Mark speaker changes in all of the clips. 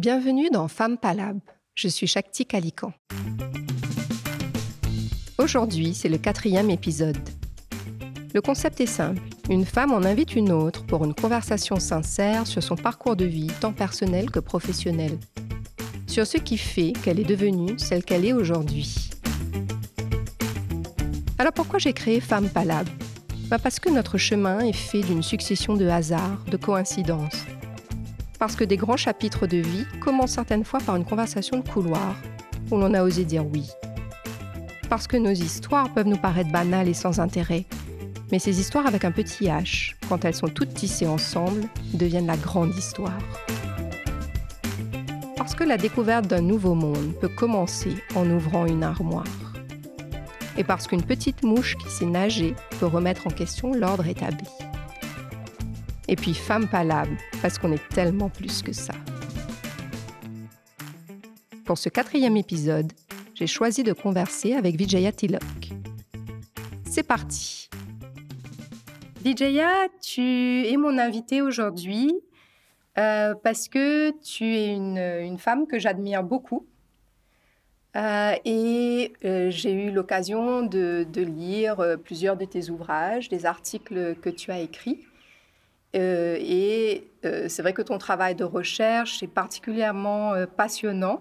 Speaker 1: Bienvenue dans Femme Palab. Je suis Shakti Kalikan. Aujourd'hui, c'est le quatrième épisode. Le concept est simple. Une femme en invite une autre pour une conversation sincère sur son parcours de vie, tant personnel que professionnel. Sur ce qui fait qu'elle est devenue celle qu'elle est aujourd'hui. Alors pourquoi j'ai créé Femme Palab? Bah, Parce que notre chemin est fait d'une succession de hasards, de coïncidences. Parce que des grands chapitres de vie commencent certaines fois par une conversation de couloir où l'on a osé dire oui. Parce que nos histoires peuvent nous paraître banales et sans intérêt, mais ces histoires avec un petit H, quand elles sont toutes tissées ensemble, deviennent la grande histoire. Parce que la découverte d'un nouveau monde peut commencer en ouvrant une armoire et parce qu'une petite mouche qui sait nager peut remettre en question l'ordre établi. Et puis femme palable, parce qu'on est tellement plus que ça. Pour ce quatrième épisode, j'ai choisi de converser avec Vijaya Tilok. C'est parti. Vijaya, tu es mon invitée aujourd'hui euh, parce que tu es une femme que j'admire beaucoup euh, et euh, j'ai eu l'occasion de, lire euh, plusieurs de tes ouvrages, des articles que tu as écrits. Et c'est vrai que ton travail de recherche est particulièrement passionnant.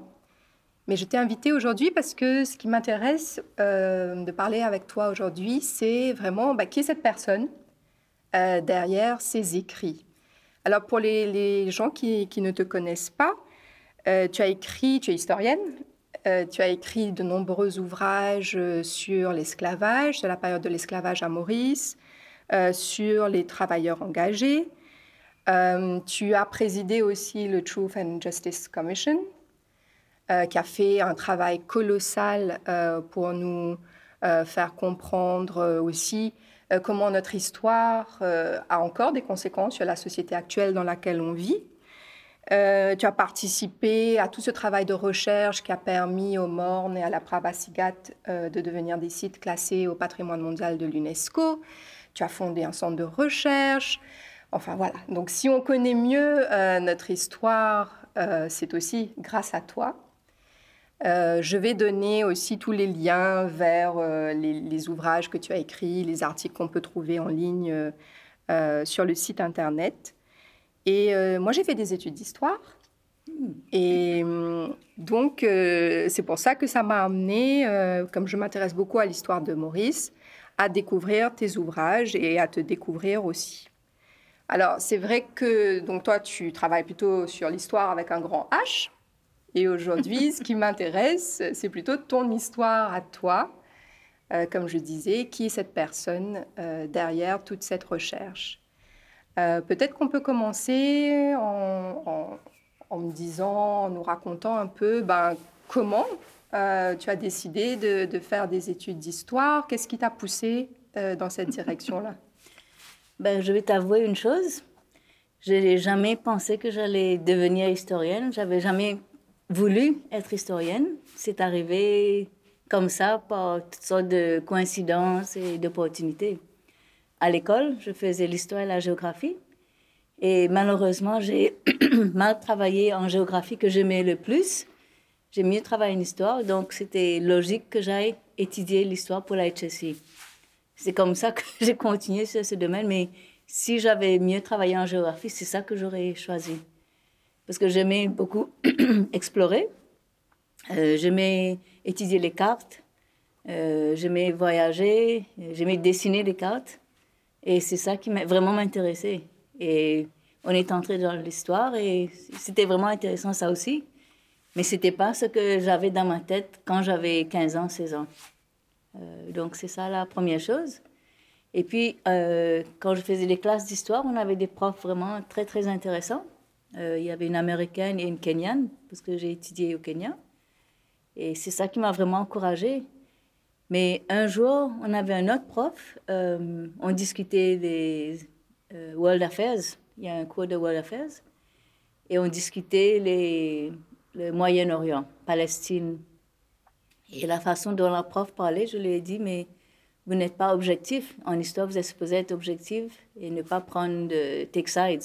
Speaker 1: Mais je t'ai invité aujourd'hui parce que ce qui m'intéresse de parler avec toi aujourd'hui, c'est vraiment bah, qui est cette personne derrière ces écrits. Alors pour les, gens qui, qui, ne te connaissent pas, tu as écrit, tu es historienne, euh, tu as écrit de nombreux ouvrages euh, sur l'esclavage, sur la période de l'esclavage à Maurice, euh, sur les travailleurs engagés. tu as présidé aussi le Truth and Justice Commission, qui a fait un travail colossal pour nous faire comprendre aussi comment notre histoire a encore des conséquences sur la société actuelle dans laquelle on vit. Euh, tu as participé à tout ce travail de recherche qui a permis au Morne et à la Prabasigat euh, de devenir des sites classés au patrimoine mondial de l'UNESCO. Tu as fondé un centre de recherche. Enfin voilà, donc si on connaît mieux euh, notre histoire, c'est aussi grâce à toi. je vais donner aussi tous les liens vers les, les, ouvrages que tu as écrits, les articles qu'on peut trouver en ligne sur le site internet. Et euh, moi, j'ai fait des études d'histoire. Et hum, donc, euh, c'est pour ça que ça m'a amené, euh, comme je m'intéresse beaucoup à l'histoire de Maurice, à découvrir tes ouvrages et à te découvrir aussi. Alors, c'est vrai que donc toi, tu travailles plutôt sur l'histoire avec un grand H. Et aujourd'hui, ce qui m'intéresse, c'est plutôt ton histoire à toi. comme je disais, qui est cette personne derrière toute cette recherche? Euh, peut-être qu'on peut commencer en, me disant, en nous racontant un peu ben, comment euh, tu as décidé de, faire des études d'histoire. Qu'est-ce qui t'a poussé euh, dans cette direction-là?
Speaker 2: Ben, Je vais t'avouer une chose. Je n'ai jamais pensé que j'allais devenir historienne. J'avais jamais voulu être historienne. C'est arrivé comme ça par toutes sortes de coïncidences et d'opportunités à l'école, je faisais l'histoire et la géographie. Et malheureusement, j'ai mal travaillé en géographie que j'aimais le plus. J'ai mieux travaillé en histoire, donc c'était logique que j'aille étudier l'histoire pour la HSI. C'est comme ça que j'ai continué sur ce domaine, mais si j'avais mieux travaillé en géographie, c'est ça que j'aurais choisi. Parce que j'aimais beaucoup explorer, euh, j'aimais étudier les cartes, euh, j'aimais voyager, j'aimais dessiner les cartes. Et c'est ça qui m'a vraiment intéressé. Et on est entré dans l'histoire et c'était vraiment intéressant ça aussi. Mais c'était pas ce que j'avais dans ma tête quand j'avais 15 ans, 16 ans. Euh, donc c'est ça la première chose. Et puis, euh, quand je faisais les classes d'histoire, on avait des profs vraiment très, très intéressants. Euh, il y avait une américaine et une kenyane, parce que j'ai étudié au Kenya. Et c'est ça qui m'a vraiment encouragée. Mais un jour, on avait un autre prof, on discutait des World Affairs, il y a un cours de World Affairs, et on discutait les, le Moyen-Orient, Palestine. Et la façon dont la prof parlait, je lui ai dit, mais vous n'êtes pas objectif. En histoire, vous êtes supposé être objectif et ne pas prendre de take sides.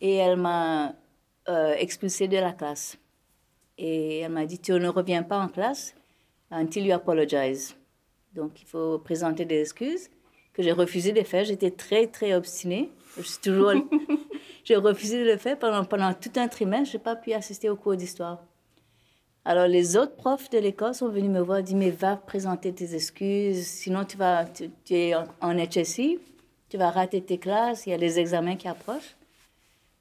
Speaker 2: Et elle m'a euh, expulsée de la classe. Et elle m'a dit, tu ne reviens pas en classe until you apologize. Donc, il faut présenter des excuses que j'ai refusé de faire. J'étais très, très obstinée. Je suis toujours... j'ai refusé de le faire pendant, tout un trimestre. Je n'ai pas pu assister au cours d'histoire. Alors, les autres profs de l'école sont venus me voir et dit, mais va présenter tes excuses, sinon tu, vas, es en, en HSI, tu vas rater tes classes, il y a les examens qui approchent.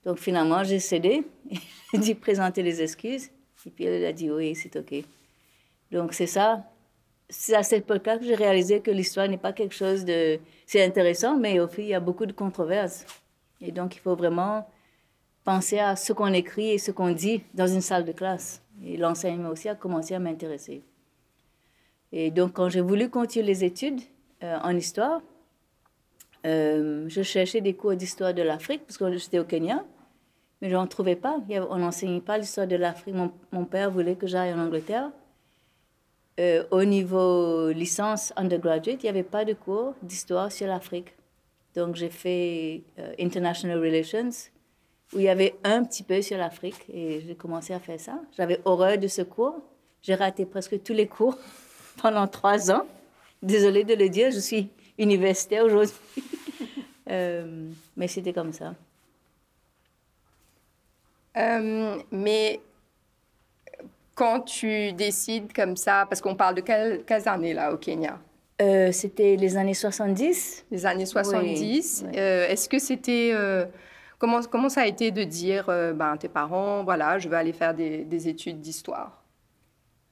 Speaker 2: Donc, finalement, j'ai cédé. J'ai dit présenter les excuses. Et puis, elle a dit oui, c'est OK. Donc, c'est ça. C'est à cette époque-là que j'ai réalisé que l'histoire n'est pas quelque chose de... C'est intéressant, mais au fond, il y a beaucoup de controverses. Et donc, il faut vraiment penser à ce qu'on écrit et ce qu'on dit dans une salle de classe. Et l'enseignement aussi a commencé à m'intéresser. Et donc, quand j'ai voulu continuer les études euh, en histoire, euh, je cherchais des cours d'histoire de l'Afrique, parce que j'étais au Kenya, mais je n'en trouvais pas. On n'enseignait pas l'histoire de l'Afrique. Mon, père voulait que j'aille en Angleterre. Euh, au niveau licence undergraduate, il n'y avait pas de cours d'histoire sur l'Afrique. Donc, j'ai fait International Relations où il y avait un petit peu sur l'Afrique et j'ai commencé à faire ça. J'avais horreur de ce cours. J'ai raté presque tous les cours pendant trois ans. Désolée de le dire, je suis universitaire aujourd'hui. euh, mais c'était comme ça.
Speaker 1: Euh, mais quand tu décides comme ça, parce qu'on parle de quelles, années là au Kenya?
Speaker 2: Euh, C'était les années 70.
Speaker 1: Les années 70. Euh, est-ce que c'était Comment, comment ça a été de dire, euh, ben, tes parents, voilà, je vais aller faire des, des études d'histoire?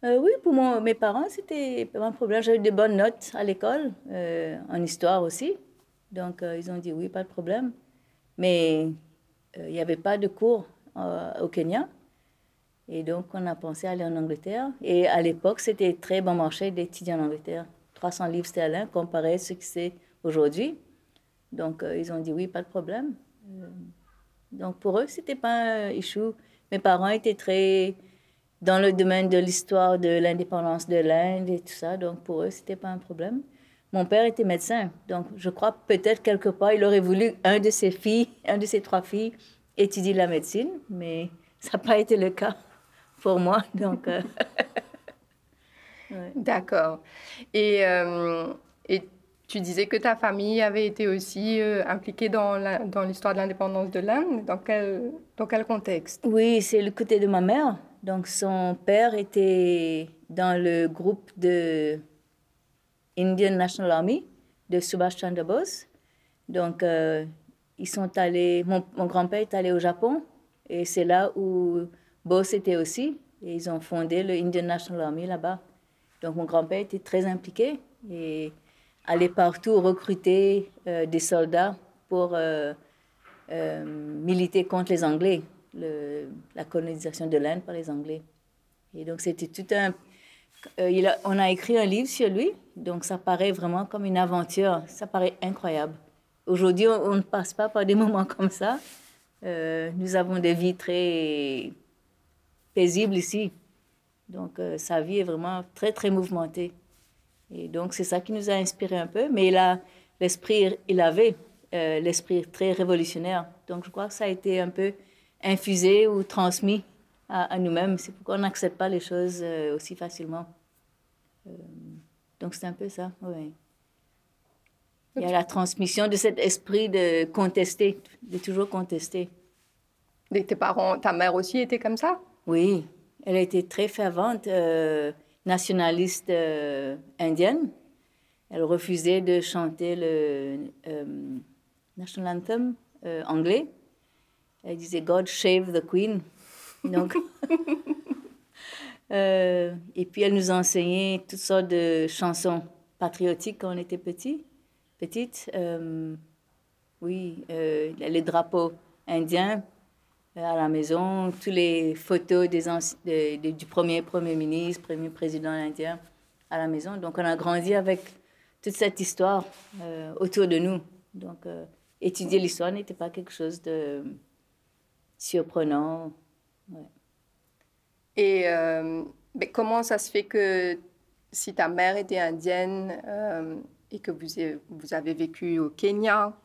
Speaker 2: Euh, Oui, pour moi, mes parents, c'était pas un problème. J'avais de bonnes notes à l'école, euh, en histoire aussi. Donc, ils ont dit oui, pas de problème. Mais il n'y avait pas de cours au Kenya. Et donc, on a pensé aller en Angleterre. Et à l'époque, c'était très bon marché d'étudier en Angleterre. 300 livres sterling comparé à ce que c'est aujourd'hui. Donc, ils ont dit oui, pas de problème. Euh, donc pour eux, c'était pas un issue. Mes parents étaient très dans le domaine de l'histoire de l'indépendance de l'Inde et tout ça, donc pour eux, c'était pas un problème. Mon père était médecin, donc je crois peut-être quelque part, il aurait voulu un de ses filles, un de ses trois filles, étudier la médecine, mais ça n'a pas été le cas pour moi, donc. Euh,
Speaker 1: D'accord. Et, euh, et tu disais que ta famille avait été aussi euh, impliquée dans l'histoire de l'indépendance de l'Inde. Dans quel, dans quel contexte?
Speaker 2: Oui, c'est le côté de ma mère. Donc, son père était dans le groupe de Indian National Army de Subhash Chandra Bose. Donc, euh, ils sont allés. Mon, mon grand-père est allé au Japon et c'est là où Bose était aussi. Et ils ont fondé le Indian National Army là-bas. Donc, mon grand-père était très impliqué et aller partout recruter euh, des soldats pour euh, euh, militer contre les Anglais, la colonisation de l'Inde par les Anglais. Et donc c'était tout un... On a écrit un livre sur lui, donc ça paraît vraiment comme une aventure, ça paraît incroyable. Aujourd'hui, on, ne passe pas par des moments comme ça. nous avons des vies très paisibles ici. Donc sa vie est vraiment très, très mouvementée. Et donc, c'est ça qui nous a inspiré un peu. Mais il a l'esprit, il avait euh, l'esprit très révolutionnaire. Donc, je crois que ça a été un peu infusé ou transmis à, nous-mêmes. C'est pourquoi on n'accepte pas les choses euh, aussi facilement. Euh, donc, c'est un peu ça, oui. Il y a la transmission de cet esprit de contester, de toujours contester.
Speaker 1: Et tes parents, ta mère aussi était comme ça?
Speaker 2: Oui, elle a été très fervente nationaliste euh, indienne. Elle refusait de chanter le euh, national anthem euh, anglais. Elle disait God shave the Queen. Donc, et puis elle nous enseignait toutes sortes de chansons patriotiques quand on était petit, petite. oui, les drapeaux indiens à la maison, toutes les photos des du premier Premier ministre, premier président indien à la maison. Donc on a grandi avec toute cette histoire euh, autour de nous. Donc euh, étudier l'histoire n'était pas quelque chose de surprenant.
Speaker 1: Et euh, comment ça se fait que si ta mère était indienne et que vous, vous avez vécu au Kenya,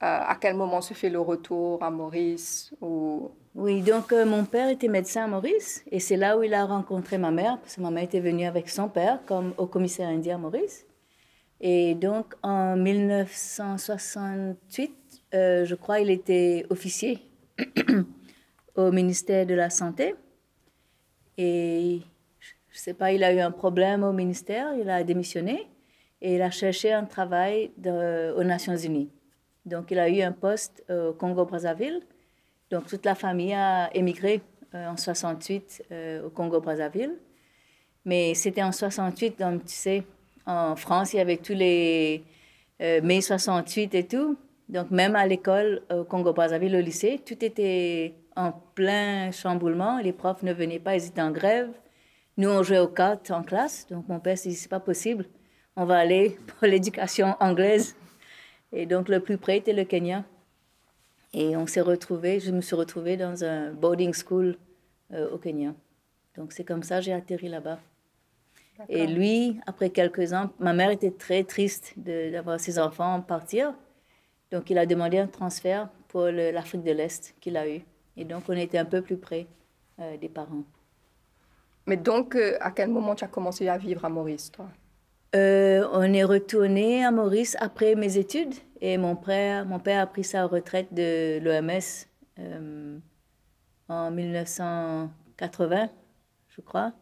Speaker 1: à quel moment se fait le retour à Maurice ou...
Speaker 2: Oui, donc mon père était médecin à Maurice et c'est là où il a rencontré ma mère, parce que ma mère était venue avec son père comme au commissaire indien à Maurice. Et donc en 1968, je crois, il était officier au ministère de la Santé. Et je sais pas, il a eu un problème au ministère, il a démissionné et il a cherché un travail aux Nations Unies. Donc il a eu un poste au Congo-Brazzaville. Donc toute la famille a émigré euh, en 68 euh, au Congo-Brazzaville. Mais c'était en 68, donc tu sais, en France, il y avait tous les euh, mai 68 et tout. Donc même à l'école au Congo-Brazzaville, au lycée, tout était en plein chamboulement. Les profs ne venaient pas, ils étaient en grève. Nous, on jouait aux cartes en classe. Donc, mon père s'est dit, c'est pas possible. On va aller pour l'éducation anglaise. Et donc, le plus près était le Kenya. Et on s'est retrouvés, je me suis retrouvée dans un boarding school euh, au Kenya. Donc, c'est comme ça j'ai atterri là-bas. Et lui, après quelques ans, ma mère était très triste d'avoir ses enfants partir. Donc, il a demandé un transfert pour l'Afrique de l'Est qu'il a eu. Et donc, on était un peu plus près euh, des parents.
Speaker 1: Mais donc, euh, à quel moment tu as commencé à vivre à Maurice, toi?
Speaker 2: Euh, On est retourné à Maurice après mes études et mon père, mon père a pris sa retraite de l'OMS euh, en 1980, je crois.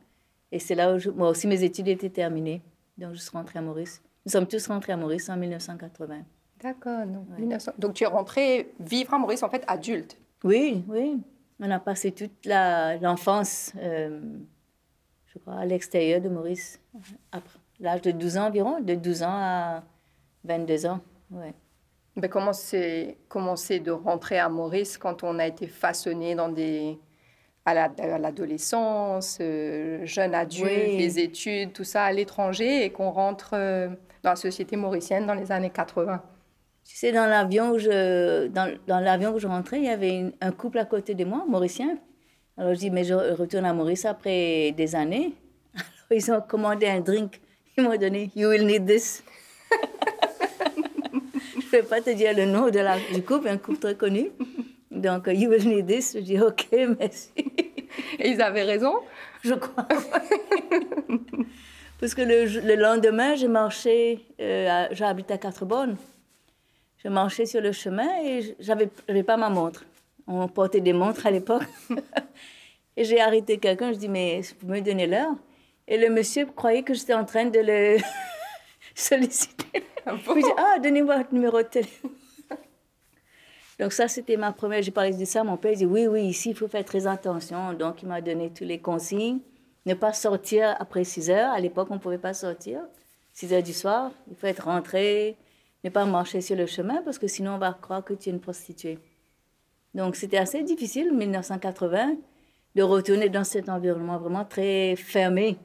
Speaker 2: Et c'est là où moi aussi mes études étaient terminées. Donc je suis rentrée à Maurice. Nous sommes tous rentrés à Maurice en 1980.
Speaker 1: D'accord. Donc tu es rentrée vivre à Maurice en fait adulte
Speaker 2: Oui, oui. On a passé toute l'enfance je crois, à l'extérieur de Maurice, après l'âge de 12 ans environ, de 12 ans à 22 ans. Ouais.
Speaker 1: Mais comment c'est de rentrer à Maurice quand on a été façonné dans des à l'adolescence, euh, jeune adulte, les études, tout ça à l'étranger et qu'on rentre euh, dans la société mauricienne dans les années 80
Speaker 2: Tu sais, dans l'avion où je, dans, dans l'avion où je rentrais, il y avait un couple à côté de moi, mauricien. Alors je dis, mais je retourne à Maurice après des années. Alors ils ont commandé un drink. Ils m'ont donné, you will need this. Vais pas te dire le nom de la, du couple, un couple très connu. Donc, you will need this. Je dis, OK, merci.
Speaker 1: Et ils avaient raison?
Speaker 2: Je crois. Parce que le, le lendemain, j'ai marché, euh, j'habite à Quatre-Bonnes. Je marchais sur le chemin et j'avais, j'avais pas ma montre. On portait des montres à l'époque. et j'ai arrêté quelqu'un, je dis, mais vous me donnez l'heure? Et le monsieur croyait que j'étais en train de le solliciter. Ah dis, ah, donnez-moi votre numéro de téléphone. Donc ça, c'était ma première, j'ai parlé de ça, mon père dit, oui, oui, ici, il faut faire très attention. Donc il m'a donné tous les consignes. Ne pas sortir après 6 heures. À l'époque, on ne pouvait pas sortir. 6 heures du soir, il faut être rentré, ne pas marcher sur le chemin parce que sinon on va croire que tu es une prostituée. Donc c'était assez difficile, 1980, de retourner dans cet environnement vraiment très fermé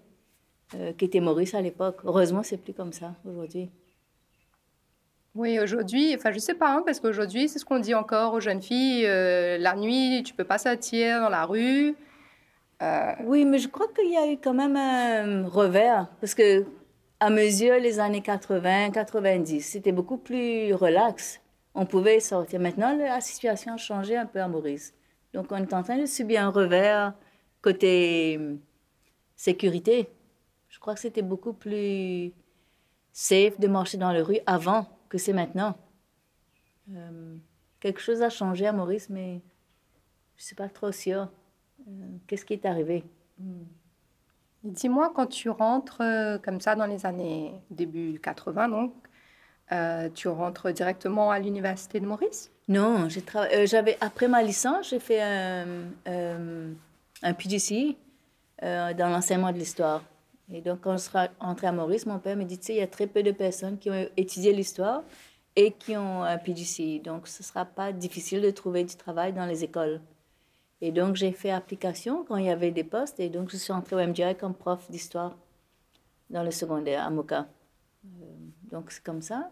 Speaker 2: euh, qui était Maurice à l'époque. Heureusement, c'est plus comme ça aujourd'hui.
Speaker 1: Oui, aujourd'hui, enfin, je sais pas, hein, parce qu'aujourd'hui, c'est ce qu'on dit encore aux jeunes filles. Euh, la nuit, tu peux pas sortir dans la rue.
Speaker 2: Euh. Oui, mais je crois qu'il y a eu quand même un revers, parce que à mesure les années 80, 90, c'était beaucoup plus relax on pouvait sortir. Maintenant, la situation a changé un peu à Maurice. Donc, on est en train de subir un revers côté hum, sécurité. Je crois que c'était beaucoup plus safe de marcher dans la rue avant que c'est maintenant. Hum, quelque chose a changé à Maurice, mais je ne suis pas trop sûre. Euh, qu'est-ce qui est arrivé?
Speaker 1: Hum. Dis-moi, quand tu rentres euh, comme ça dans les années début 80, donc, euh, tu rentres directement à l'université de Maurice?
Speaker 2: Non, euh, j'avais après ma licence, j'ai fait un, euh, un PGC dans l'enseignement de l'histoire. Et donc, quand je suis rentrée à Maurice, mon père me dit, tu sais, il y a très peu de personnes qui ont étudié l'histoire et qui ont un PGC. Donc, ce ne sera pas difficile de trouver du travail dans les écoles. Et donc, j'ai fait application quand il y avait des postes. Et donc, je suis entrée au MGI comme prof d'histoire dans le secondaire à Moka. donc, c'est comme ça.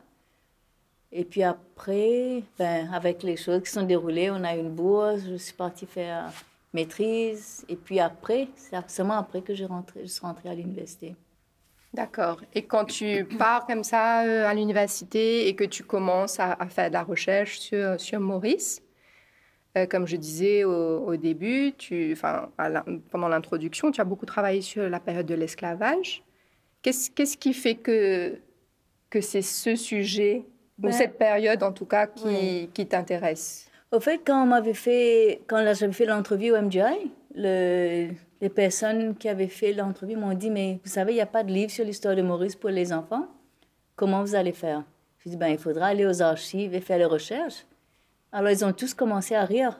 Speaker 2: Et puis après, ben, avec les choses qui sont déroulées, on a une bourse, je suis partie faire maîtrise. Et puis après, c'est seulement après que je, rentré, je suis rentrée à l'université.
Speaker 1: D'accord. Et quand tu pars comme ça euh, à l'université et que tu commences à, faire de la recherche sur, sur Maurice, euh, comme je disais au, début, tu, enfin, pendant l'introduction, tu as beaucoup travaillé sur la période de l'esclavage. Qu'est-ce, qu'est-ce qui fait que, que c'est ce sujet, ou ben, cette période en tout cas, qui, qui t'intéresse?
Speaker 2: Au fait, quand on m'avait fait, quand j'avais fait l'entrevue au MGI, le, les personnes qui avaient fait l'entrevue m'ont dit, mais vous savez, il n'y a pas de livre sur l'histoire de Maurice pour les enfants. Comment vous allez faire? Je dit, ben, il faudra aller aux archives et faire les recherches. Alors, ils ont tous commencé à rire.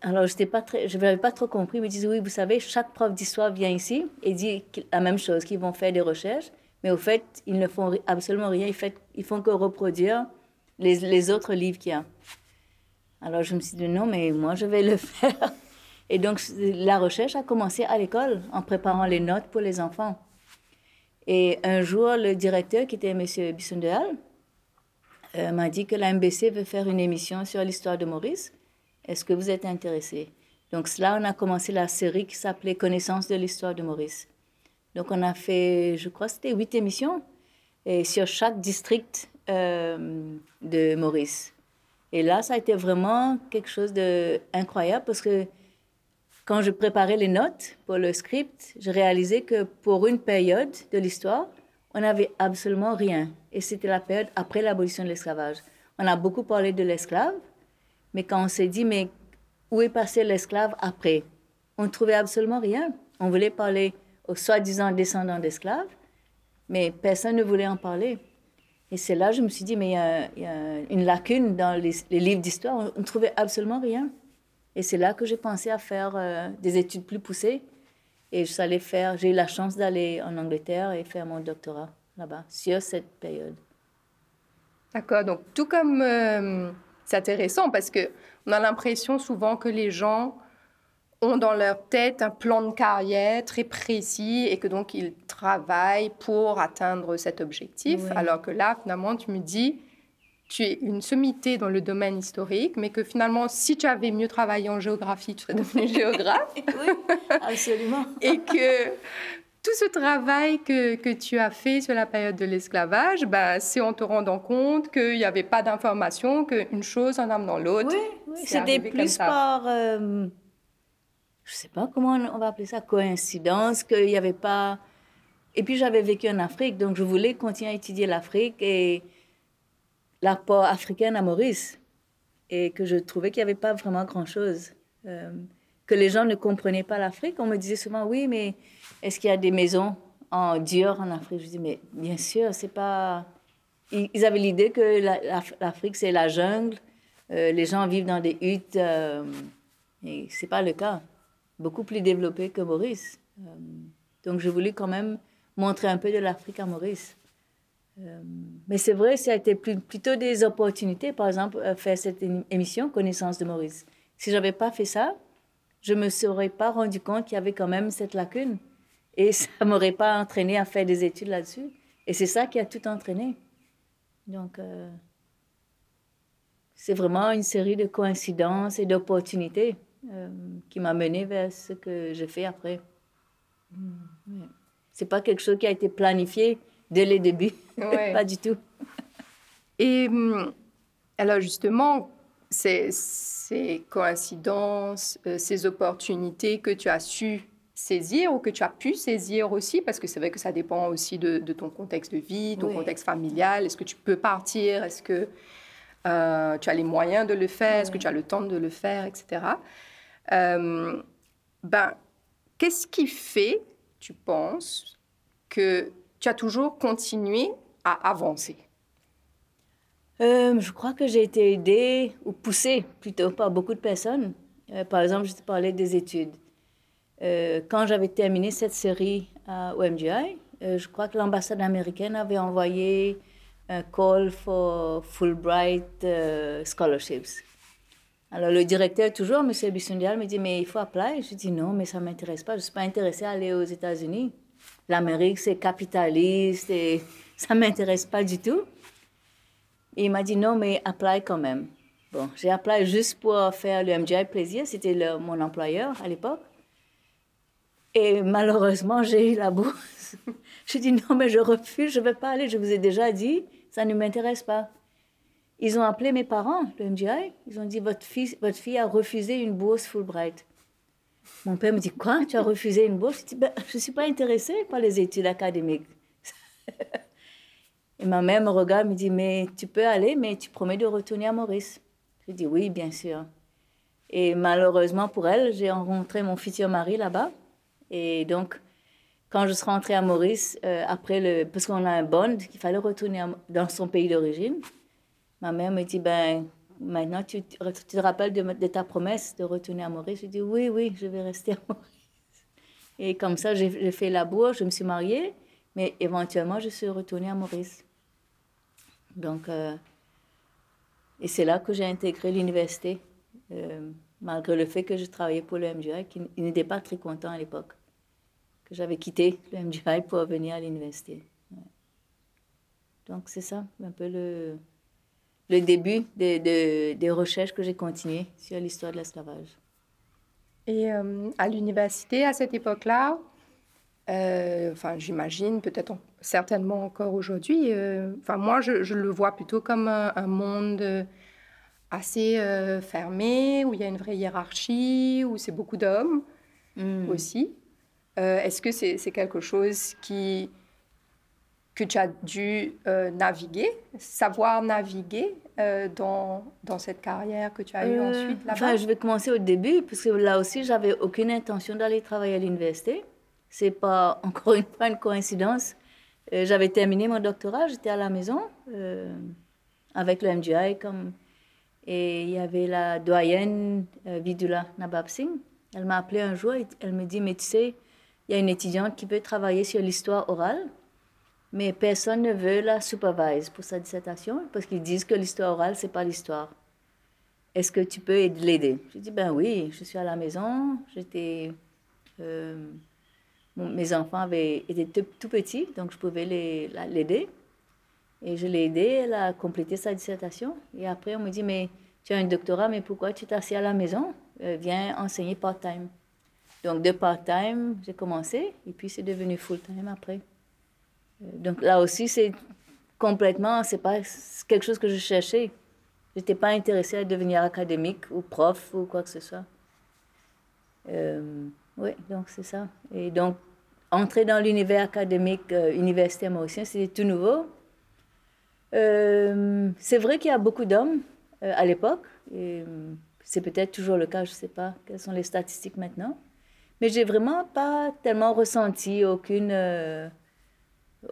Speaker 2: Alors, je n'avais pas trop compris. Ils me disent, oui, vous savez, chaque prof d'histoire vient ici et dit la même chose, qu'ils vont faire des recherches. Mais au fait, ils ne font absolument rien. Ils, fait, ils font que reproduire les autres livres qu'il y a. Alors, je me suis dit, non, mais moi, je vais le faire. Et donc, la recherche a commencé à l'école, en préparant les notes pour les enfants. Et un jour, le directeur, qui était M. Bissondehal, euh, m'a dit que la MBC veut faire une émission sur l'histoire de Maurice. Est-ce que vous êtes intéressé? Donc, là, on a commencé la série qui s'appelait Connaissance de l'histoire de Maurice. Donc, on a fait, je crois, c'était huit émissions et sur chaque district euh, de Maurice. Et là, ça a été vraiment quelque chose d'incroyable parce que quand je préparais les notes pour le script, je réalisais que pour une période de l'histoire, on n'avait absolument rien. Et c'était la période après l'abolition de l'esclavage. On a beaucoup parlé de l'esclave, mais quand on s'est dit, mais où est passé l'esclave après? On ne trouvait absolument rien. On voulait parler aux soi-disant descendants d'esclaves, mais personne ne voulait en parler. Et c'est là que je me suis dit, mais il y, a, une lacune dans les, livres d'histoire, on ne trouvait absolument rien. Et c'est là que j'ai pensé à faire euh, des études plus poussées. Et j'ai eu la chance d'aller en Angleterre et faire mon doctorat là-bas, sur cette période.
Speaker 1: D'accord, donc tout comme euh, c'est intéressant parce qu'on a l'impression souvent que les gens ont dans leur tête un plan de carrière très précis et que donc ils travaillent pour atteindre cet objectif. Alors que là, finalement, tu me dis, tu es une sommité dans le domaine historique, mais que finalement, si tu avais mieux travaillé en géographie, tu serais devenu géographe.
Speaker 2: oui, absolument.
Speaker 1: et que tout ce travail que, que, tu as fait sur la période de l'esclavage, ben, c'est en te rendant compte qu'il n'y avait pas d'information, qu'une chose en amenant l'autre.
Speaker 2: Oui, oui. c'était plus par, euh, je ne sais pas comment on va appeler ça, coïncidence, qu'il n'y avait pas... Et puis j'avais vécu en Afrique, donc je voulais continuer à étudier l'Afrique et l'apport africain à Maurice et que je trouvais qu'il n'y avait pas vraiment grand-chose. Euh, que les gens ne comprenaient pas l'Afrique. On me disait souvent, oui, mais est-ce qu'il y a des maisons en dur en Afrique? Je dis, mais bien sûr, c'est pas... Ils, avaient l'idée que l'Afrique, c'est la jungle, euh, les gens vivent dans des huttes, euh, et c'est pas le cas. Beaucoup plus développé que Maurice. Euh, donc, je voulais quand même montrer un peu de l'Afrique à Maurice. Euh, mais c'est vrai, ça a été plutôt des opportunités, par exemple, faire cette émission Connaissance de Maurice. Si j'avais pas fait ça, je me serais pas rendu compte qu'il y avait quand même cette lacune. Et ça m'aurait pas entraîné à faire des études là-dessus. Et c'est ça qui a tout entraîné. Donc, euh, c'est vraiment une série de coïncidences et d'opportunités euh, qui m'a mené vers ce que j'ai fait après. Mm, c'est pas quelque chose qui a été planifié dès les débuts. pas du tout.
Speaker 1: Et hum, alors justement, ces, ces coïncidences, euh, ces opportunités que tu as su saisir ou que tu as pu saisir aussi, parce que c'est vrai que ça dépend aussi de, ton contexte de vie, ton contexte familial. Est-ce que tu peux partir? Est-ce que euh, tu as les moyens de le faire? Est-ce que tu as le temps de le faire, etc. Euh, ben, qu'est-ce qui fait, tu penses, que tu as toujours continué à avancer?
Speaker 2: Euh, Je crois que j'ai été aidée ou poussée plutôt par beaucoup de personnes. Euh, par exemple, je te parlais des études. Quand j'avais terminé cette série au MGI, je crois que l'ambassade américaine avait envoyé un call for Fulbright scholarships. Alors le directeur, toujours, M. Bissondial, me dit, mais il faut appeler. Je dis, non, mais ça ne m'intéresse pas. Je ne suis pas intéressée à aller aux États-Unis l'Amérique, c'est capitaliste et ça ne m'intéresse pas du tout. Il m'a dit non, mais apply quand même. Bon, j'ai appelé juste pour faire le MGI Plaisir, c'était mon employeur à l'époque. Et malheureusement, j'ai eu la bourse. Je dis non, mais je refuse, je ne veux pas aller. Je vous ai déjà dit, ça ne m'intéresse pas. Ils ont appelé mes parents, le MGI. Ils ont dit votre fille, votre fille a refusé une bourse Fulbright. Mon père me dit quoi? Tu as refusé une bourse? Je dis ben, je ne suis pas intéressée par les études académiques. Et ma mère me regarde, me dit mais tu peux aller, mais tu promets de retourner à Maurice. Je dis oui, bien sûr. Et malheureusement pour elle, j'ai rencontré mon futur mari là-bas. Et donc, quand je suis rentrée à Maurice, euh, après le, parce qu'on a un bond, qu'il fallait retourner dans son pays d'origine, ma mère me dit, ben, maintenant tu, te rappelles de, de, ta promesse de retourner à Maurice? Je dis, oui, oui, je vais rester à Maurice. Et comme ça, j'ai fait la bourse, je me suis mariée, mais éventuellement, je suis retournée à Maurice. Donc, euh, et c'est là que j'ai intégré l'université. Euh, malgré le fait que je travaillais pour le MGI, qui n'était pas très content à l'époque, que j'avais quitté le MGI pour venir à l'université. Donc c'est ça, un peu le, le début de, des recherches que j'ai continuées sur l'histoire de l'esclavage.
Speaker 1: Et euh, à l'université, à cette époque-là, euh, enfin j'imagine, peut-être certainement encore aujourd'hui, euh, enfin moi je, je, le vois plutôt comme un, un monde assez fermé, où il y a une vraie hiérarchie, où c'est beaucoup d'hommes mm. aussi. Est-ce que c'est quelque chose qui, que tu as dû euh, naviguer, savoir naviguer dans, dans cette carrière que tu as eue ensuite là-bas?
Speaker 2: enfin, Je vais commencer au début, parce que là aussi, j'avais aucune intention d'aller travailler à l'université. C'est pas encore une fois une coïncidence. j'avais terminé mon doctorat, j'étais à la maison avec le MGI comme et il y avait la doyenne euh, Vidula Nabab Singh. Elle m'a appelé un jour et elle me dit, mais tu sais, il y a une étudiante qui veut travailler sur l'histoire orale, mais personne ne veut la supervise pour sa dissertation parce qu'ils disent que l'histoire orale, c'est pas l'histoire. Est-ce que tu peux l'aider? Je dis, ben oui, je suis à la maison, j'étais... Euh, mes enfants avaient été tout, petits, donc je pouvais l'aider. Et je l'ai aidée, elle a complété sa dissertation. Et après, on me dit, mais tu as un doctorat, mais pourquoi tu t'assieds à la maison? Euh, Viens enseigner part-time. Donc, de part-time, j'ai commencé, et puis c'est devenu full-time après. Euh, donc là aussi, c'est complètement, c'est pas quelque chose que je cherchais. Je n'étais pas intéressée à devenir académique ou prof ou quoi que ce soit. Euh, oui, donc c'est ça. Et donc, entrer dans l'univers académique universitaire mauricien, c'était tout nouveau. Euh, c'est vrai qu'il y a beaucoup d'hommes euh, à l'époque. Euh, c'est peut-être toujours le cas, je ne sais pas quelles sont les statistiques maintenant. Mais j'ai vraiment pas tellement ressenti aucune,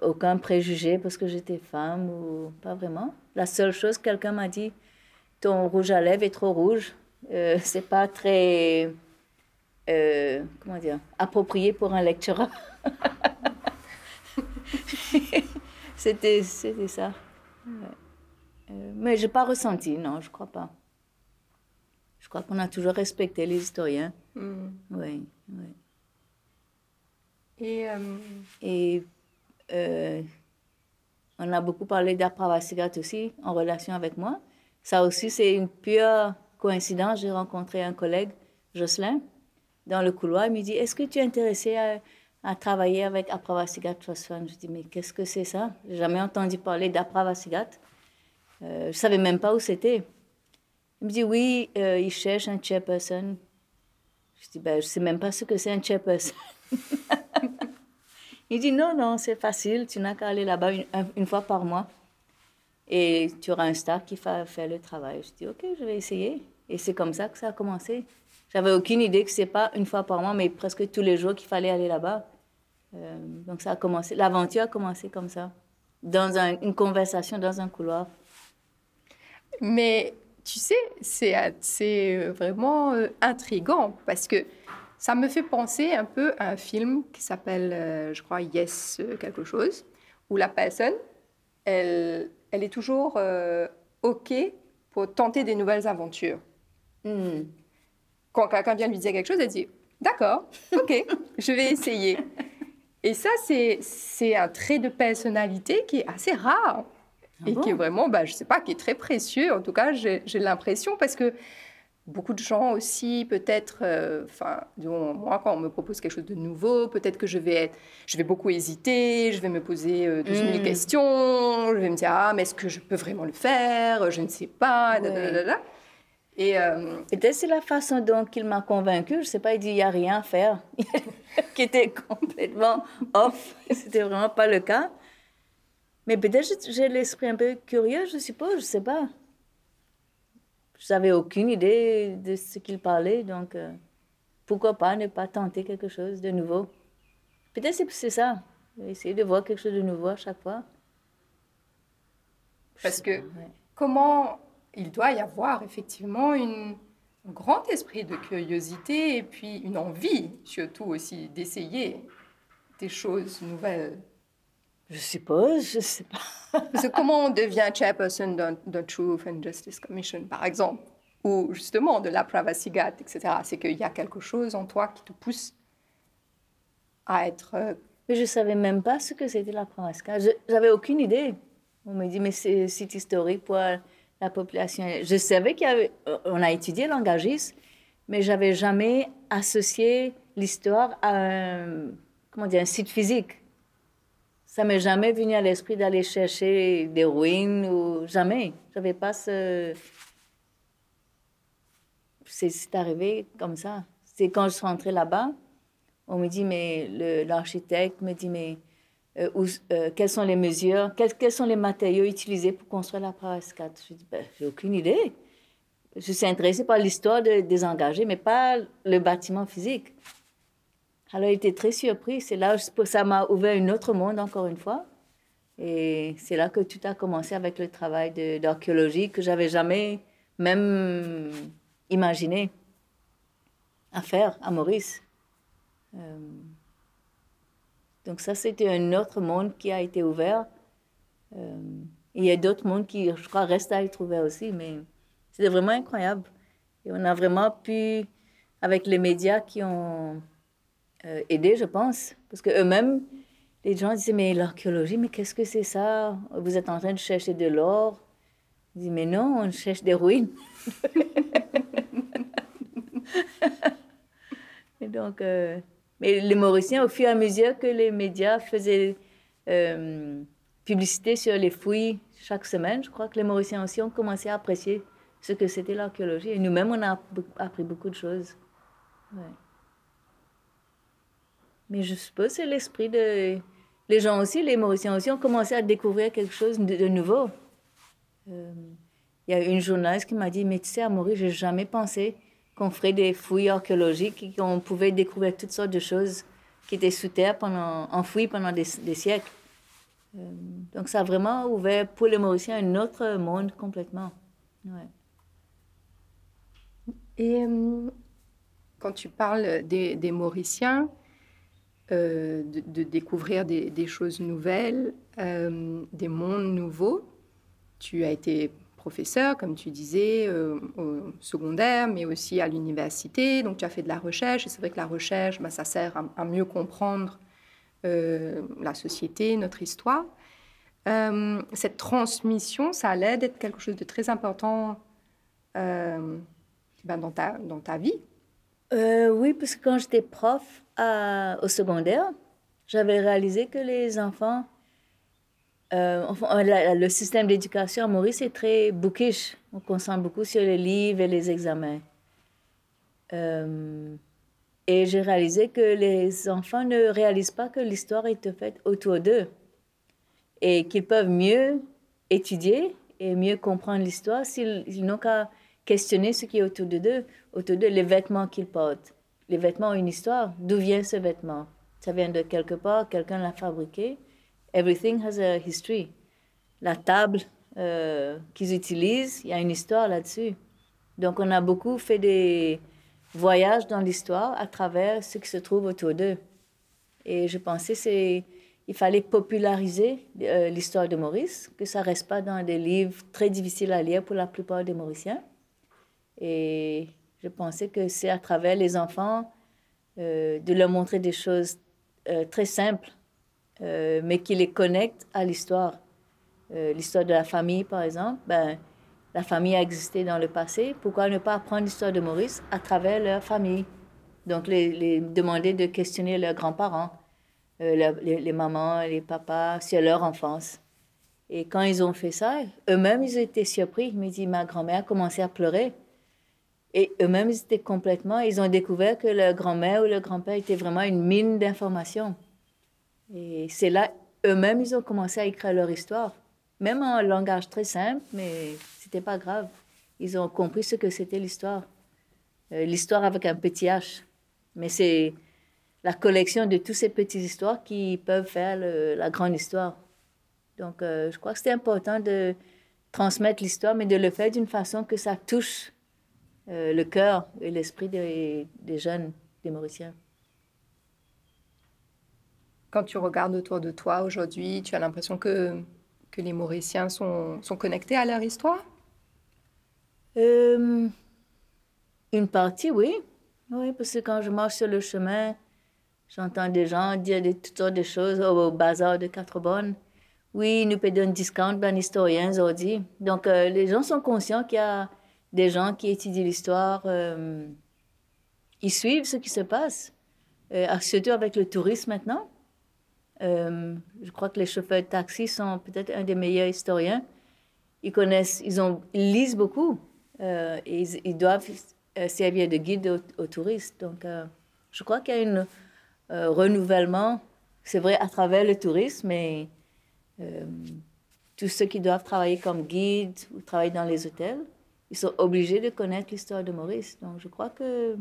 Speaker 2: aucun préjugé parce que j'étais femme ou pas vraiment. La seule chose, quelqu'un m'a dit ton rouge à lèvres est trop rouge. Euh, c'est pas très comment dire approprié pour un lecteur. c'était c'était ça. Euh, mais je n'ai pas ressenti, non, je ne crois pas. Je crois qu'on a toujours respecté les historiens. Hmm. Oui, oui.
Speaker 1: Et, euh,
Speaker 2: Et euh, on a beaucoup parlé d'Apravasigat aussi, en relation avec moi. Ça aussi, c'est une pure coïncidence. J'ai rencontré un collègue, Jocelyn, dans le couloir. Il me dit Est-ce que tu es intéressé à, à travailler avec Apravasigat Trust Fund Je dis Mais qu'est-ce que c'est ça? J'ai jamais entendu parler d'Apravasigat. Euh, je ne savais même pas où c'était. Il me dit oui, euh, il cherche un chairperson. Je dis ben, je ne sais même pas ce que c'est un chairperson. il dit non, non, c'est facile, tu n'as qu'à aller là-bas une, fois par mois et tu auras un staff qui va faire le travail. Je dis ok, je vais essayer. Et c'est comme ça que ça a commencé. J'avais aucune idée que c'est pas une fois par mois, mais presque tous les jours qu'il fallait aller là-bas. Euh, donc ça a commencé, l'aventure a commencé comme ça, dans une conversation dans un couloir.
Speaker 1: Mais tu sais, c'est vraiment euh, intrigant parce que ça me fait penser un peu à un film qui s'appelle, euh, je crois, Yes quelque chose, où la personne, elle, elle est toujours OK pour tenter des nouvelles aventures. Hmm. Quand quelqu'un vient lui dire quelque chose, elle dit D'accord, OK, je vais essayer. Et ça, c'est un trait de personnalité qui est assez rare et qui est vraiment, bah, je sais pas, qui est très précieux. En tout cas, j'ai l'impression parce que beaucoup de gens aussi, peut-être, euh, enfin, moi, quand on me propose quelque chose de nouveau, peut-être que je vais, être, je vais beaucoup hésiter, je vais me poser euh, 12 000 mm. questions, je vais me dire, ah, mais est-ce que je peux vraiment le faire Je ne sais pas,
Speaker 2: Et euh, c'est la façon dont il m'a convaincu. Je ne sais pas, il dit, il n'y a rien à faire, qui était complètement off. C'était vraiment pas le cas. Mais peut-être j'ai l'esprit un peu curieux, je suppose, je ne sais pas. Je n'avais aucune idée de ce qu'il parlait, donc euh, pourquoi pas ne pas tenter quelque chose de nouveau. Peut-être c'est ça, essayer de voir quelque chose de nouveau à chaque fois.
Speaker 1: Parce que comment il doit y avoir effectivement une, un grand esprit de curiosité et puis une envie surtout aussi d'essayer des choses nouvelles.
Speaker 2: Je suppose, je sais pas.
Speaker 1: Parce comment on devient chairperson de Truth and Justice Commission, par exemple, ou justement de la Privacy Gate, etc. C'est qu'il y a quelque chose en toi qui te pousse à être. Euh,
Speaker 2: mais je savais même pas ce que c'était la Privacy Gate. J'avais aucune idée. On me dit, mais c'est un site historique pour la population. Je savais qu'il y avait. On a étudié langagisme, mais j'avais jamais associé l'histoire à un, comment dire, un site physique. Ça m'est jamais venu à l'esprit d'aller chercher des ruines ou jamais. J'avais pas ce. C'est arrivé comme ça. C'est quand je suis rentrée là-bas, on me dit, mais l'architecte me dit, mais euh, euh, quelles sont les mesures, quels, sont les matériaux utilisés pour construire la 4 Je dis, ben, j'ai aucune idée. Je suis intéressée par l'histoire des engagés, mais pas le bâtiment physique. Alors, il était très surpris. C'est là que ça m'a ouvert un autre monde, encore une fois. Et c'est là que tout a commencé avec le travail d'archéologie que j'avais jamais même imaginé à faire à Maurice. Euh, donc ça, c'était un autre monde qui a été ouvert. Euh, il y a d'autres mondes qui, je crois, restent à être ouverts aussi, mais c'était vraiment incroyable. Et on a vraiment pu, avec les médias qui ont euh, aider, je pense. Parce qu'eux-mêmes, les gens disaient, mais l'archéologie, mais qu'est-ce que c'est ça? Vous êtes en train de chercher de l'or Ils disent, mais non, on cherche des ruines. et donc, euh, mais les Mauriciens, au fur et à mesure que les médias faisaient euh, publicité sur les fouilles chaque semaine, je crois que les Mauriciens aussi ont commencé à apprécier ce que c'était l'archéologie. Et nous-mêmes, on a appris beaucoup de choses. Mais je suppose que c'est l'esprit de... Les gens aussi, les Mauriciens aussi, ont commencé à découvrir quelque chose de, nouveau. Euh, il y a une journaliste qui m'a dit, mais tu sais, à Maurice, j'ai jamais pensé qu'on ferait des fouilles archéologiques et qu'on pouvait découvrir toutes sortes de choses qui étaient sous terre, enfouies pendant des, siècles. Euh, donc ça a vraiment ouvert pour les Mauriciens un autre monde complètement. Ouais.
Speaker 1: Et euh, quand tu parles des Mauriciens, euh, de, découvrir des, choses nouvelles, euh, des mondes nouveaux. Tu as été professeur, comme tu disais, euh, au secondaire, mais aussi à l'université. Donc, tu as fait de la recherche. Et c'est vrai que la recherche, ben, ça sert à, mieux comprendre la société, notre histoire. cette transmission, ça allait d'être quelque chose de très important ben, dans, ta, dans ta vie.
Speaker 2: Oui, parce que quand j'étais prof, au secondaire, j'avais réalisé que les enfants, euh, le système d'éducation à Maurice est très bookish. On concentre beaucoup sur les livres et les examens. Euh, et j'ai réalisé que les enfants ne réalisent pas que l'histoire est faite autour d'eux et qu'ils peuvent mieux étudier et mieux comprendre l'histoire s'ils n'ont qu'à questionner ce qui est autour d'eux, autour d'eux, les vêtements qu'ils portent, les vêtements ont une histoire. D'où vient ce vêtement? Ça vient de quelque part, quelqu'un l'a fabriqué. Everything has a history. La table euh, qu'ils utilisent, il y a une histoire là-dessus. Donc on a beaucoup fait des voyages dans l'histoire à travers ce qui se trouve autour d'eux. Et je pensais c'est il fallait populariser euh, l'histoire de Maurice, que ça reste pas dans des livres très difficiles à lire pour la plupart des Mauriciens. Et je pensais que c'est à travers les enfants euh, de leur montrer des choses euh, très simples, euh, mais qui les connectent à l'histoire. l'histoire de la famille, par exemple, ben, la famille a existé dans le passé, pourquoi ne pas apprendre l'histoire de Maurice à travers leur famille? Donc, les, demander de questionner leurs grands-parents, les, mamans, les papas, sur leur enfance. Et quand ils ont fait ça, eux-mêmes, ils étaient surpris. Ils m'ont dit, ma grand-mère a commencé à pleurer. Et eux-mêmes, ils étaient complètement, ils ont découvert que leur grand-mère ou leur grand-père était vraiment une mine d'informations. Et c'est là, eux-mêmes, ils ont commencé à écrire leur histoire. Même en langage très simple, mais c'était pas grave. Ils ont compris ce que c'était l'histoire. Euh, l'histoire avec un petit H. Mais c'est la collection de toutes ces petites histoires qui peuvent faire la grande histoire. Donc, euh, je crois que c'est important de transmettre l'histoire, mais de le faire d'une façon que ça touche euh, le cœur et l'esprit des, des, jeunes, des Mauriciens.
Speaker 1: Quand tu regardes autour de toi aujourd'hui, tu as l'impression que que les Mauriciens sont, sont connectés à leur histoire?
Speaker 2: Euh, Une partie, oui. Oui, parce que quand je marche sur le chemin, j'entends des gens dire des, toutes sortes de choses au, bazar de quatre bonnes. Oui, nous payons un discount ben historien aujourd'hui. Donc, euh, les gens sont conscients qu'il y a des gens qui étudient l'histoire. Euh, ils suivent ce qui se passe, surtout avec le tourisme maintenant. Euh, je crois que les chauffeurs de taxi sont peut-être un des meilleurs historiens. Ils connaissent, ils, lisent beaucoup euh, et ils, doivent euh, servir de guide aux, touristes. Donc, je crois qu'il y a un renouvellement, c'est vrai, à travers le tourisme, mais tous ceux qui doivent travailler comme guide ou travailler dans les hôtels, ils sont obligés de connaître l'histoire de Maurice. Donc, je crois que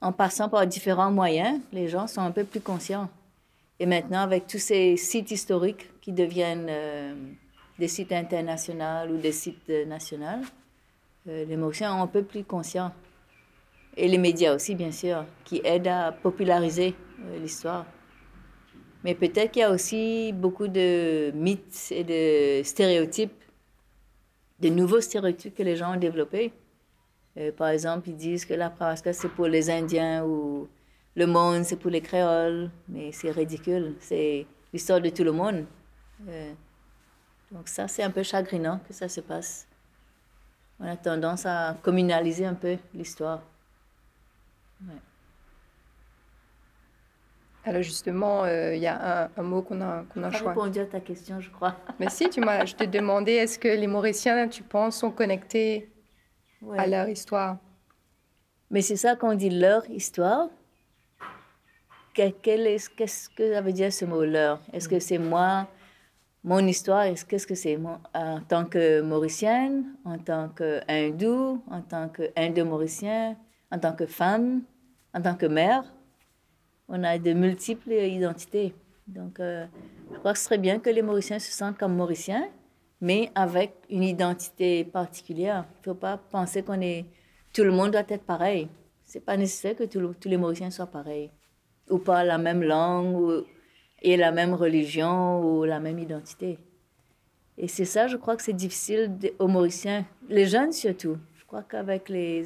Speaker 2: en passant par différents moyens, les gens sont un peu plus conscients. Et maintenant, avec tous ces sites historiques qui deviennent euh, des sites internationaux ou des sites euh, nationaux, euh, les Mauriciens sont un peu plus conscients. Et les médias aussi, bien sûr, qui aident à populariser l'histoire. Mais peut-être qu'il y a aussi beaucoup de mythes et de stéréotypes, de nouveaux stéréotypes que les gens ont développés. par exemple, ils disent que la Praska, c'est pour les Indiens ou le monde, c'est pour les créoles, mais c'est ridicule. C'est l'histoire de tout le monde. Euh, donc ça, c'est un peu chagrinant que ça se passe. On a tendance à communaliser un peu l'histoire.
Speaker 1: Alors justement, euh, il y a un, mot qu'on a, qu'on a choisi.
Speaker 2: répondu à ta question, je crois.
Speaker 1: Mais si, tu m'as, je te demandais, est-ce que les Mauriciens, tu penses, sont connectés à leur histoire?
Speaker 2: Mais c'est ça qu'on dit leur histoire, qu'est-ce que ça veut dire ce mot leur? Est-ce que c'est moi, mon histoire? Qu'est-ce que c'est en tant que Mauricienne, en tant qu'hindou, en tant qu'Indo-Mauricien, en tant que femme, en tant que mère? On a de multiples identités. Donc, euh, je crois que ce serait bien que les Mauriciens se sentent comme Mauriciens, mais avec une identité particulière. Il ne faut pas penser qu'on est. Tout le monde doit être pareil. Ce n'est pas nécessaire que tous les Mauriciens soient pareils ou pas la même langue ou, et la même religion ou la même identité. Et c'est ça, je crois que c'est difficile aux Mauriciens, les jeunes surtout. Je crois qu'avec les,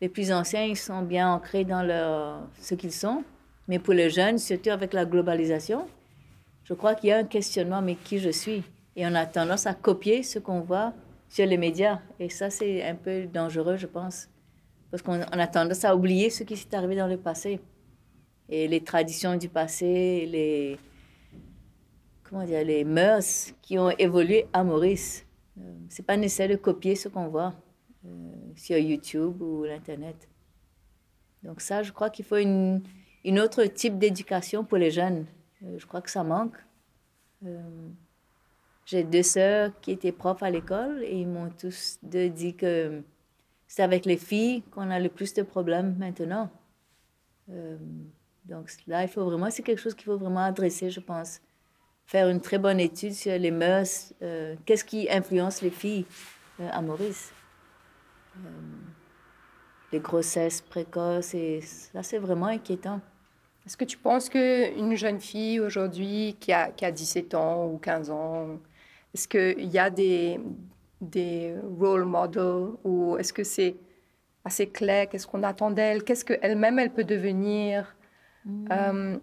Speaker 2: les plus anciens, ils sont bien ancrés dans leur, ce qu'ils sont. Mais pour les jeunes, surtout avec la globalisation, je crois qu'il y a un questionnement, mais qui je suis? Et on a tendance à copier ce qu'on voit sur les médias. Et ça, c'est un peu dangereux, je pense. Parce qu'on a tendance à oublier ce qui s'est arrivé dans le passé et les traditions du passé, les, comment dire, les mœurs qui ont évolué à Maurice. Euh, c'est pas nécessaire de copier ce qu'on voit euh, sur YouTube ou l'Internet. Donc ça, je crois qu'il faut une, une autre type d'éducation pour les jeunes. Euh, je crois que ça manque. J'ai deux sœurs qui étaient profs à l'école et ils m'ont tous dit que c'est avec les filles qu'on a le plus de problèmes maintenant. Donc là, il faut vraiment, c'est quelque chose qu'il faut vraiment adresser, je pense. Faire une très bonne étude sur les mœurs, euh, qu'est-ce qui influence les filles euh, à Maurice. Euh, les grossesses précoces, et ça, c'est vraiment inquiétant.
Speaker 1: Est-ce que tu penses qu'une jeune fille aujourd'hui qui a, qui a 17 ans ou 15 ans, est-ce qu'il y a des, des role models ou est-ce que c'est assez clair? Qu'est-ce qu'on attend d'elle? Qu'est-ce qu'elle-même, elle peut devenir? Euh,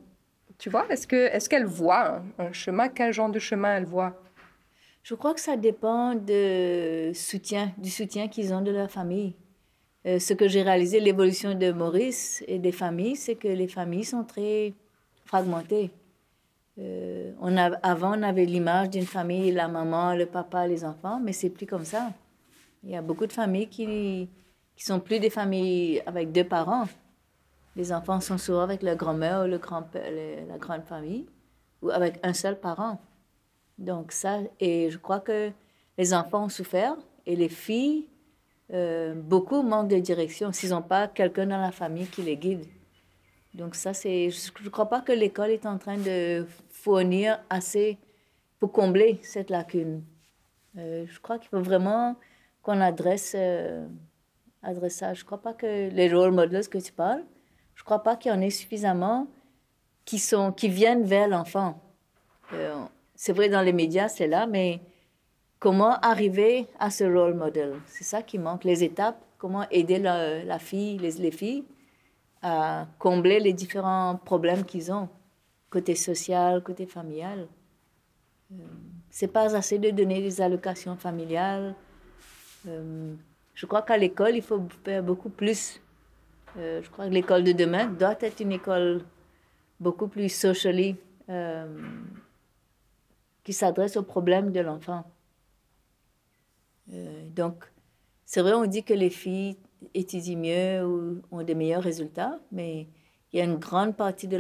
Speaker 1: tu vois, est-ce qu'elle est qu'elle voit un, chemin? Quel genre de chemin elle voit?
Speaker 2: Je crois que ça dépend de soutien, du soutien qu'ils ont de leur famille. Euh, ce que j'ai réalisé, l'évolution de Maurice et des familles, c'est que les familles sont très fragmentées. Euh, on a, avant, on avait l'image d'une famille, la maman, le papa, les enfants, mais c'est plus comme ça. Il y a beaucoup de familles qui qui sont plus des familles avec deux parents. Les enfants sont souvent avec leur grand-mère ou le grand la grande famille, ou avec un seul parent. Donc ça, et je crois que les enfants ont souffert, et les filles, euh, beaucoup manquent de direction s'ils n'ont pas quelqu'un dans la famille qui les guide. Donc ça, c'est, je ne crois pas que l'école est en train de fournir assez pour combler cette lacune. Euh, je crois qu'il faut vraiment qu'on adresse euh, adressage. Je ne crois pas que les role models que tu parles, je ne crois pas qu'il y en ait suffisamment qui, sont, qui viennent vers l'enfant. C'est vrai, dans les médias, c'est là, mais comment arriver à ce role model? C'est ça qui manque, les étapes, comment aider la, fille, les, les, filles à combler les différents problèmes qu'ils ont, côté social, côté familial. Euh, c'est pas assez de donner des allocations familiales. Euh, je crois qu'à l'école, il faut faire beaucoup plus. Euh, je crois que l'école de demain doit être une école beaucoup plus socially, euh, qui s'adresse aux problèmes de l'enfant. Euh, donc, c'est vrai, on dit que les filles étudient mieux ou ont des meilleurs résultats, mais il y a une grande partie de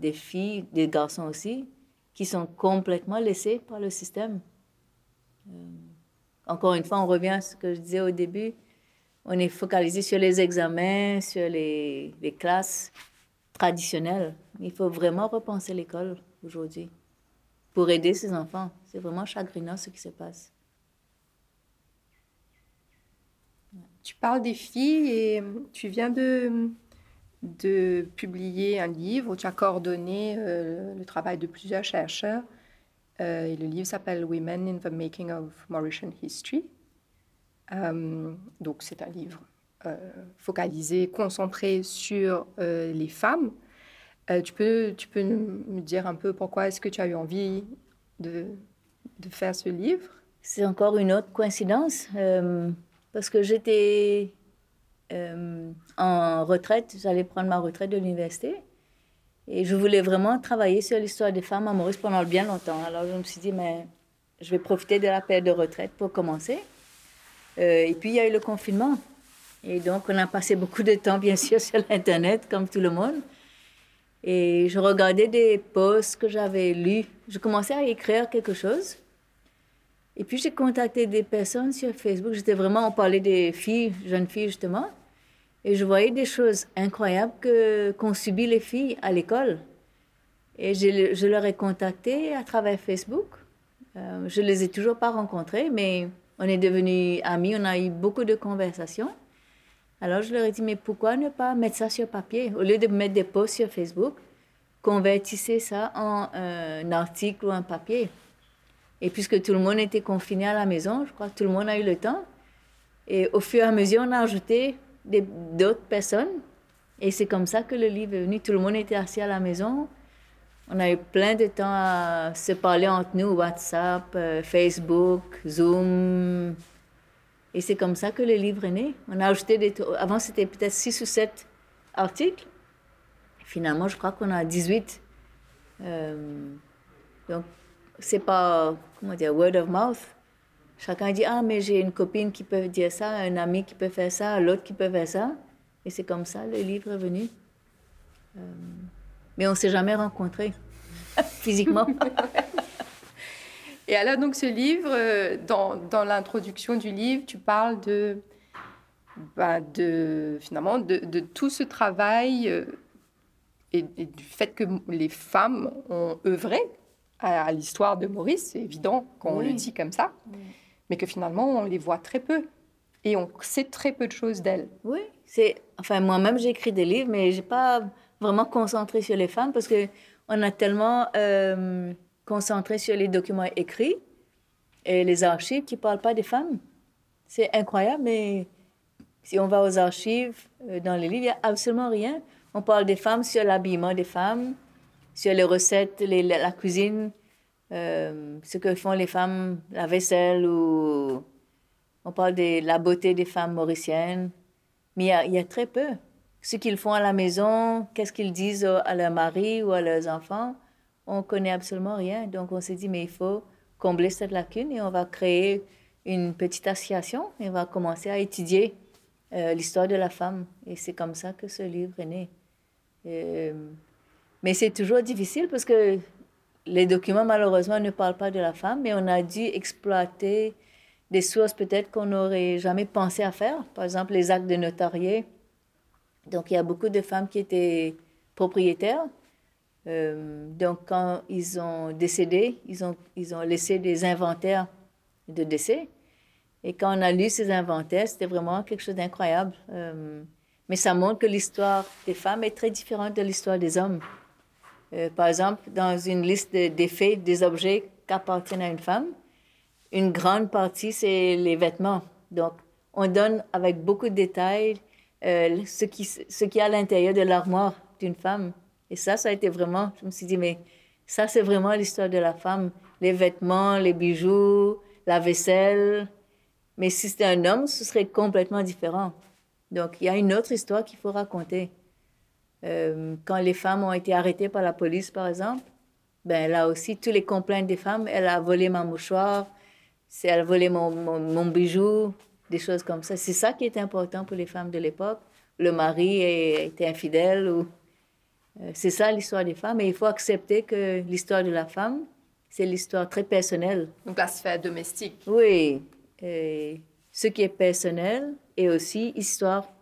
Speaker 2: des filles, des garçons aussi, qui sont complètement laissés par le système. Encore une fois, on revient à ce que je disais au début. On est focalisé sur les examens, sur les, les classes traditionnelles. Il faut vraiment repenser l'école aujourd'hui pour aider ces enfants. C'est vraiment chagrinant ce qui se passe.
Speaker 1: Tu parles des filles et tu viens de, de publier un livre où tu as coordonné euh, le travail de plusieurs chercheurs euh, le livre s'appelle Women in the Making of Mauritian History. Euh, donc c'est un livre euh, focalisé, concentré sur les femmes. tu, peux, tu peux me dire un peu pourquoi est-ce que tu as eu envie de, de faire ce livre?
Speaker 2: C'est encore une autre coïncidence, parce que j'étais en retraite, j'allais prendre ma retraite de l'université. Et je voulais vraiment travailler sur l'histoire des femmes à Maurice pendant bien longtemps. Alors je me suis dit, mais je vais profiter de la période de retraite pour commencer. Euh, et puis il y a eu le confinement. Et donc on a passé beaucoup de temps, bien sûr, sur l'Internet, comme tout le monde. Et je regardais des posts que j'avais lus. Je commençais à écrire quelque chose. Et puis j'ai contacté des personnes sur Facebook. J'étais vraiment, on parlait des filles, jeunes filles justement. Et je voyais des choses incroyables que, qu'ont subi les filles à l'école. Et je, leur ai contacté à travers Facebook. Euh, je ne les ai toujours pas rencontrés, mais on est devenus amis, on a eu beaucoup de conversations. Alors je leur ai dit, mais pourquoi ne pas mettre ça sur papier? Au lieu de mettre des posts sur Facebook, convertissez ça en un article ou un papier. Et puisque tout le monde était confiné à la maison, je crois que tout le monde a eu le temps. Et au fur et à mesure, on a ajouté d'autres personnes. Et c'est comme ça que le livre est venu. Tout le monde était assis à la maison. On a eu plein de temps à se parler entre nous, WhatsApp, euh, Facebook, Zoom. Et c'est comme ça que le livre est né. On a ajouté des... Avant, c'était peut-être 6 ou 7 articles. Finalement, je crois qu'on a 18. Euh, donc, c'est pas, comment dire, word of mouth. Chacun dit Ah, mais j'ai une copine qui peut dire ça, un ami qui peut faire ça, l'autre qui peut faire ça. Et c'est comme ça, le livre est venu. Euh, mais on ne s'est jamais rencontrés, physiquement.
Speaker 1: Et alors, donc, ce livre, euh, dans, l'introduction du livre, tu parles de, bah, finalement, de, tout ce travail euh, et, du fait que les femmes ont œuvré à, l'histoire de Maurice. C'est évident quand on le dit comme ça mais que finalement, on les voit très peu. Et on sait très peu de choses d'elles.
Speaker 2: Oui, c'est... Enfin, moi-même, j'ai écrit des livres, mais je n'ai pas vraiment concentré sur les femmes parce qu'on a tellement euh, concentré sur les documents écrits et les archives qui ne parlent pas des femmes. C'est incroyable, mais si on va aux archives, euh, dans les livres, il n'y a absolument rien. On parle des femmes sur l'habillement des femmes, sur les recettes, la cuisine, euh, ce que font les femmes, la vaisselle ou on parle de la beauté des femmes mauriciennes. Mais il y, a, très peu. Ce qu'ils font à la maison, qu'est-ce qu'ils disent à leur mari ou à leurs enfants, on connaît absolument rien. Donc on s'est dit, mais il faut combler cette lacune et on va créer une petite association et on va commencer à étudier euh, l'histoire de la femme. Et c'est comme ça que ce livre est né. Euh, mais c'est toujours difficile parce que les documents, malheureusement, ne parlent pas de la femme, mais on a dû exploiter des sources peut-être qu'on n'aurait jamais pensé à faire. Par exemple, les actes de notarié. Donc, il y a beaucoup de femmes qui étaient propriétaires. Euh, donc, quand ils ont décédé, ils ont, ils ont laissé des inventaires de décès. Et quand on a lu ces inventaires, c'était vraiment quelque chose d'incroyable. Euh, mais ça montre que l'histoire des femmes est très différente de l'histoire des hommes. Euh, par exemple, dans une liste des faits, des objets qui appartiennent à une femme, une grande partie, c'est les vêtements. Donc, on donne avec beaucoup de détails euh, ce, qui, ce qui est à l'intérieur de l'armoire d'une femme. Et ça, ça a été vraiment, je me suis dit, mais ça, c'est vraiment l'histoire de la femme. Les vêtements, les bijoux, la vaisselle, mais si c'était un homme, ce serait complètement différent. Donc, il y a une autre histoire qu'il faut raconter. Euh, quand les femmes ont été arrêtées par la police, par exemple, ben là aussi, tous les complaintes des femmes, elle a volé ma mouchoir, elle a volé mon, mon, bijou, des choses comme ça. C'est ça qui est important pour les femmes de l'époque. Le mari était infidèle ou... Euh, c'est ça l'histoire des femmes. Et il faut accepter que l'histoire de la femme, c'est l'histoire très personnelle.
Speaker 1: Donc la sphère domestique.
Speaker 2: Oui, ce qui est personnel et aussi histoire.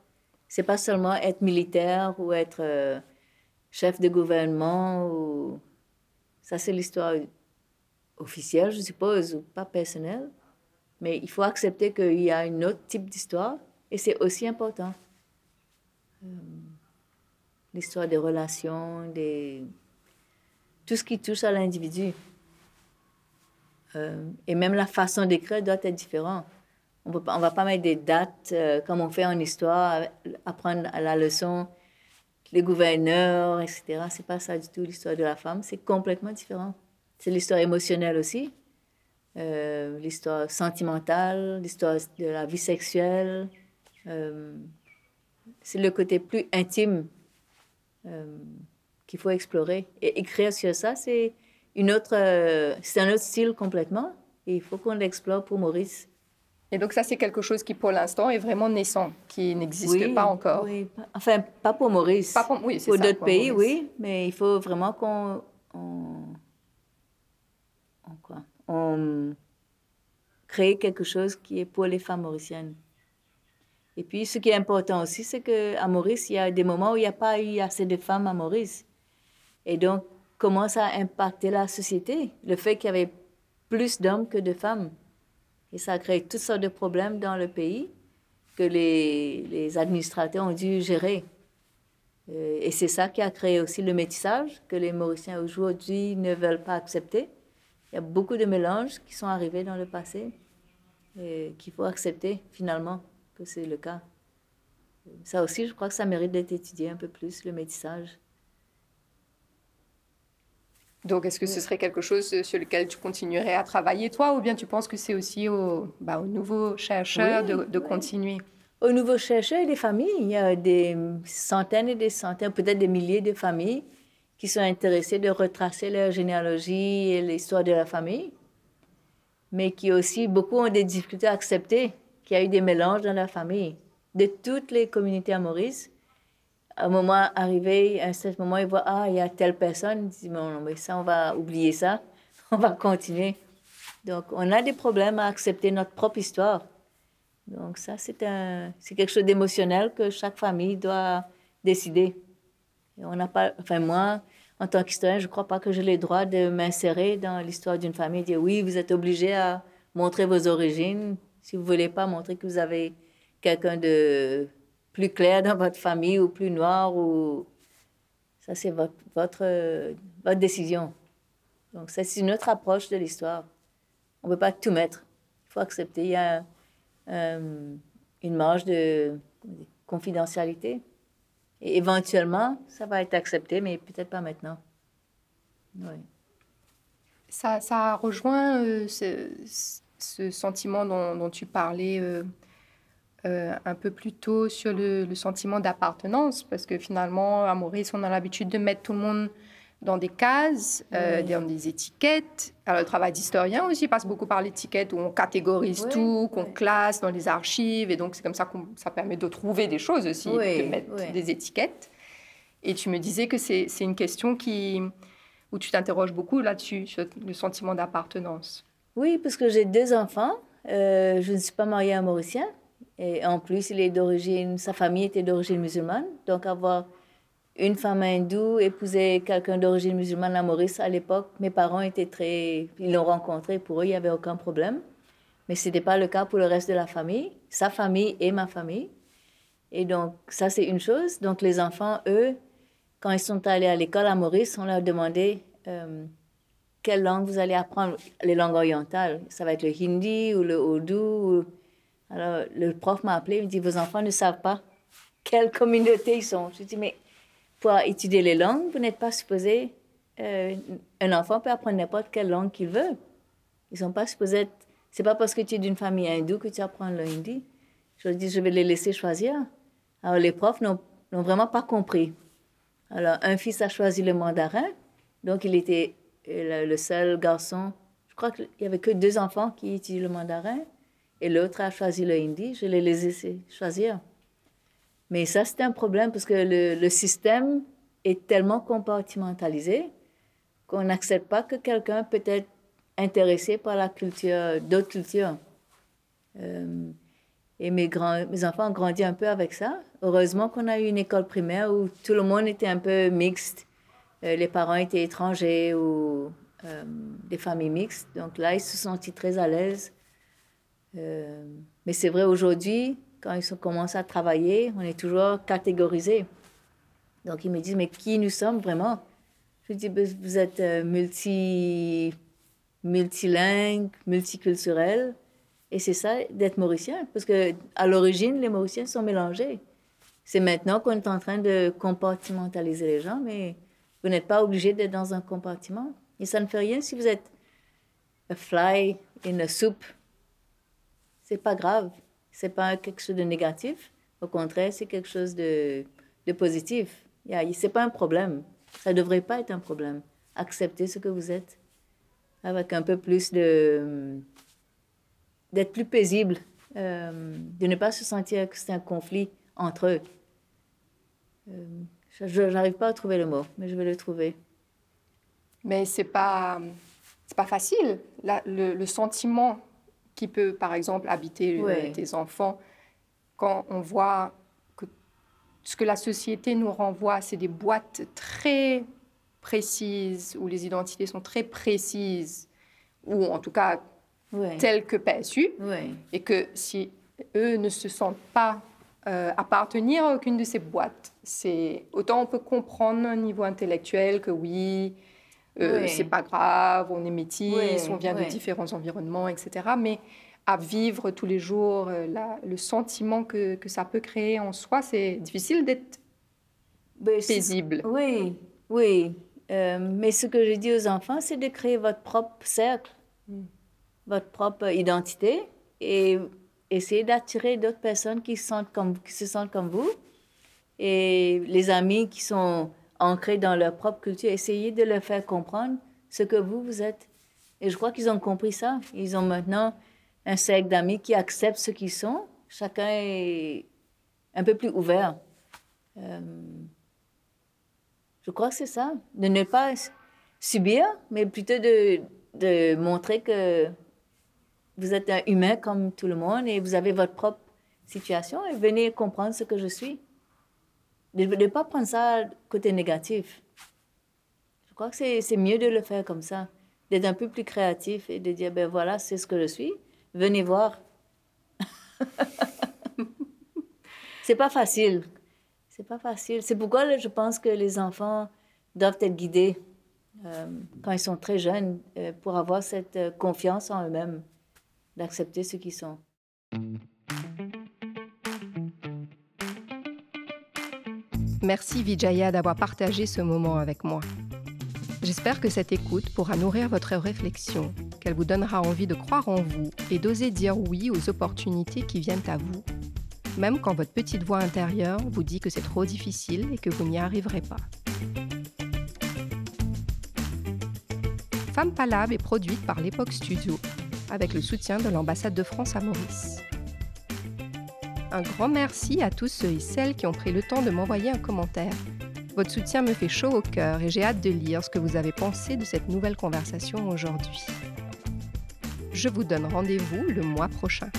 Speaker 2: C'est pas seulement être militaire ou être euh, chef de gouvernement ou ça c'est l'histoire officielle, je suppose, ou pas personnelle. Mais il faut accepter qu'il y a un autre type d'histoire et c'est aussi important. Euh, l'histoire des relations, des... tout ce qui touche à l'individu. Euh, et même la façon d'écrire doit être différente. On ne va pas mettre des dates euh, comme on fait en histoire, apprendre à la leçon les gouverneurs, etc. C'est pas ça du tout l'histoire de la femme. C'est complètement différent. C'est l'histoire émotionnelle aussi, euh, l'histoire sentimentale, l'histoire de la vie sexuelle. c'est le côté plus intime qu'il faut explorer. Et écrire sur ça, c'est une autre, euh, c'est un autre style complètement. Et il faut qu'on l'explore pour Maurice.
Speaker 1: Et donc ça, c'est quelque chose qui, pour l'instant, est vraiment naissant, qui n'existe pas encore.
Speaker 2: Oui, enfin, pas pour Maurice.
Speaker 1: Pas pour, oui,
Speaker 2: pour d'autres pays, oui, mais il faut vraiment qu'on quoi, on crée quelque chose qui est pour les femmes mauriciennes. Et puis, ce qui est important aussi, c'est qu'à Maurice, il y a des moments où il n'y a pas eu assez de femmes à Maurice. Et donc, comment ça a impacté la société, le fait qu'il y avait plus d'hommes que de femmes. Et ça a créé toutes sortes de problèmes dans le pays que les, les administrateurs ont dû gérer. Euh, et c'est ça qui a créé aussi le métissage que les Mauriciens aujourd'hui ne veulent pas accepter. Il y a beaucoup de mélanges qui sont arrivés dans le passé et qu'il faut accepter finalement que c'est le cas. Ça aussi, je crois que ça mérite d'être étudié un peu plus, le métissage.
Speaker 1: Donc, est-ce que ce serait quelque chose sur lequel tu continuerais à travailler, toi, ou bien tu penses que c'est aussi aux, bah, nouveaux chercheurs de, continuer?
Speaker 2: Aux nouveaux chercheurs et des familles. Il y a des centaines et des centaines, peut-être des milliers de familles qui sont intéressées de retracer leur généalogie et l'histoire de la famille, mais qui aussi, beaucoup ont des difficultés à accepter qu'il y a eu des mélanges dans la famille. De toutes les communautés à Maurice, un moment arrivé, à un certain moment, il voit, ah, il y a telle personne, il dit, non, mais ça, on va oublier ça, on va continuer. Donc, on a des problèmes à accepter notre propre histoire. Donc, ça, c'est, c'est quelque chose d'émotionnel que chaque famille doit décider. Et on n'a pas, enfin, moi, en tant qu'historien, je ne crois pas que j'ai le droit de m'insérer dans l'histoire d'une famille, dire, oui, vous êtes obligé à montrer vos origines. Si vous ne voulez pas montrer que vous avez quelqu'un de plus clair dans votre famille ou plus noir ou ça c'est votre, votre, décision. Donc c'est une autre approche de l'histoire. On ne peut pas tout mettre. Il faut accepter. Il y a euh, une marge de confidentialité. Et éventuellement, ça va être accepté, mais peut-être pas maintenant.
Speaker 1: Ça, ça rejoint euh, ce, sentiment dont, dont tu parlais euh, euh, un peu plus tôt sur le, le sentiment d'appartenance, parce que finalement, à Maurice, on a l'habitude de mettre tout le monde dans des cases, euh, dans des étiquettes. Alors, le travail d'historien aussi passe beaucoup par l'étiquette où on catégorise
Speaker 2: Oui,
Speaker 1: tout, qu'on
Speaker 2: oui.
Speaker 1: classe dans les archives. Et donc, c'est comme ça que ça permet de trouver des choses aussi, de mettre des étiquettes. Et tu me disais que c'est c'est une question qui, où tu t'interroges beaucoup là-dessus, sur le sentiment d'appartenance.
Speaker 2: Oui, parce que j'ai deux enfants. Euh, je ne suis pas mariée à un Mauricien. Et en plus, il est d'origine, sa famille était d'origine musulmane. Donc, avoir une femme hindoue épouser quelqu'un d'origine musulmane à Maurice, à l'époque, mes parents étaient très. Ils l'ont rencontré, pour eux, il n'y avait aucun problème. Mais ce n'était pas le cas pour le reste de la famille, sa famille et ma famille. Et donc, ça, c'est une chose. Donc, les enfants, eux, quand ils sont allés à l'école à Maurice, on leur demandait euh, quelle langue vous allez apprendre, les langues orientales. Ça va être le hindi ou le oudou. ou- Alors, le prof m'a appelé, il me dit, vos enfants ne savent pas quelle communauté ils sont. Je dis, mais pour étudier les langues, vous n'êtes pas supposé... euh, un enfant peut apprendre n'importe quelle langue qu'il veut. Ils sont pas supposés être... C'est pas parce que tu es d'une famille hindoue que tu apprends le hindi. Je leur dis, je vais les laisser choisir. Alors, les profs n'ont vraiment pas compris. Alors, un fils a choisi le mandarin, donc il était euh, le, seul garçon. Je crois qu'il n'y avait que deux enfants qui étudient le mandarin, et l'autre a choisi le hindi. Je les laissé choisir. Mais ça, c'est un problème parce que le, système est tellement compartimentalisé qu'on n'accepte pas que quelqu'un peut être intéressé par la culture, d'autres cultures. Euh, et mes enfants ont grandi un peu avec ça. Heureusement qu'on a eu une école primaire où tout le monde était un peu mixte. Euh, les parents étaient étrangers ou euh, des familles mixtes. Donc là, ils se sont sentis très à l'aise. Euh, mais c'est vrai, aujourd'hui, quand ils sont, commencent à travailler, on est toujours catégorisés. Donc ils me disent, mais qui nous sommes vraiment? Je dis, Ben, vous êtes euh, multi, multilingue, multiculturel. Et c'est ça d'être mauricien, parce que à l'origine, les Mauriciens sont mélangés. C'est maintenant qu'on est en train de compartimentaliser les gens, mais vous n'êtes pas obligé d'être dans un compartiment. Et ça ne fait rien si vous êtes a fly in a soup. C'est pas grave. C'est pas quelque chose de négatif. Au contraire, c'est quelque chose de, de positif. Yeah, c'est pas un problème. Ça devrait pas être un problème. Accepter ce que vous êtes avec un peu plus de d'être plus paisible, euh, de ne pas se sentir que c'est un conflit entre eux. Euh, je n'arrive pas à trouver le mot, mais je vais le trouver.
Speaker 1: Mais c'est pas c'est pas facile. La- le, le sentiment qui peut, par exemple, habiter euh,
Speaker 2: Ouais.
Speaker 1: tes enfants, quand on voit que ce que la société nous renvoie, c'est des boîtes très précises, où les identités sont très précises, ou en tout cas telles que perçues, et que si eux ne se sentent pas euh, appartenir à aucune de ces boîtes, c'est autant on peut comprendre au niveau intellectuel que oui, euh,
Speaker 2: Oui.
Speaker 1: c'est pas grave, on est métis,
Speaker 2: Oui,
Speaker 1: on vient de différents environnements, etc. Mais à vivre tous les jours, euh, la- le sentiment que, que ça peut créer en soi, c'est difficile d'être
Speaker 2: Ben,
Speaker 1: paisible.
Speaker 2: Oui, oui. Euh, mais ce que je dis aux enfants, c'est de créer votre propre cercle, votre propre identité et essayer d'attirer d'autres personnes comme, qui se sentent comme vous. Et les amis qui sont ancrés dans leur propre culture, essayez de leur faire comprendre ce que vous, vous êtes. Et je crois qu'ils ont compris ça. Ils ont maintenant un cercle d'amis qui acceptent ce qu'ils sont. Chacun est un peu plus ouvert. Euh, je crois que c'est ça, de ne pas subir, mais plutôt de, de montrer que vous êtes un humain comme tout le monde et vous avez votre propre situation et venez comprendre ce que je suis. De ne pas prendre ça côté négatif. Je crois que c'est mieux de le faire comme ça, d'être un peu plus créatif et de dire, ben voilà, c'est ce que je suis, venez voir. c'est pas facile. C'est pas facile. C'est pourquoi je pense que les enfants doivent être guidés euh, quand ils sont très jeunes euh, pour avoir cette euh, confiance en eux-mêmes, d'accepter ce qu'ils sont.
Speaker 1: Merci Vijaya d'avoir partagé ce moment avec moi. J'espère que cette écoute pourra nourrir votre réflexion, qu'elle vous donnera envie de croire en vous et d'oser dire oui aux opportunités qui viennent à vous, même quand votre petite voix intérieure vous dit que c'est trop difficile et que vous n'y arriverez pas. Femme Palab est produite par l'Époque Studio, avec le soutien de l'ambassade de France à Maurice. Un grand merci à tous ceux et celles qui ont pris le temps de m'envoyer un commentaire. Votre soutien me fait chaud au cœur et j'ai hâte de lire ce que vous avez pensé de cette nouvelle conversation aujourd'hui. Je vous donne rendez-vous le mois prochain.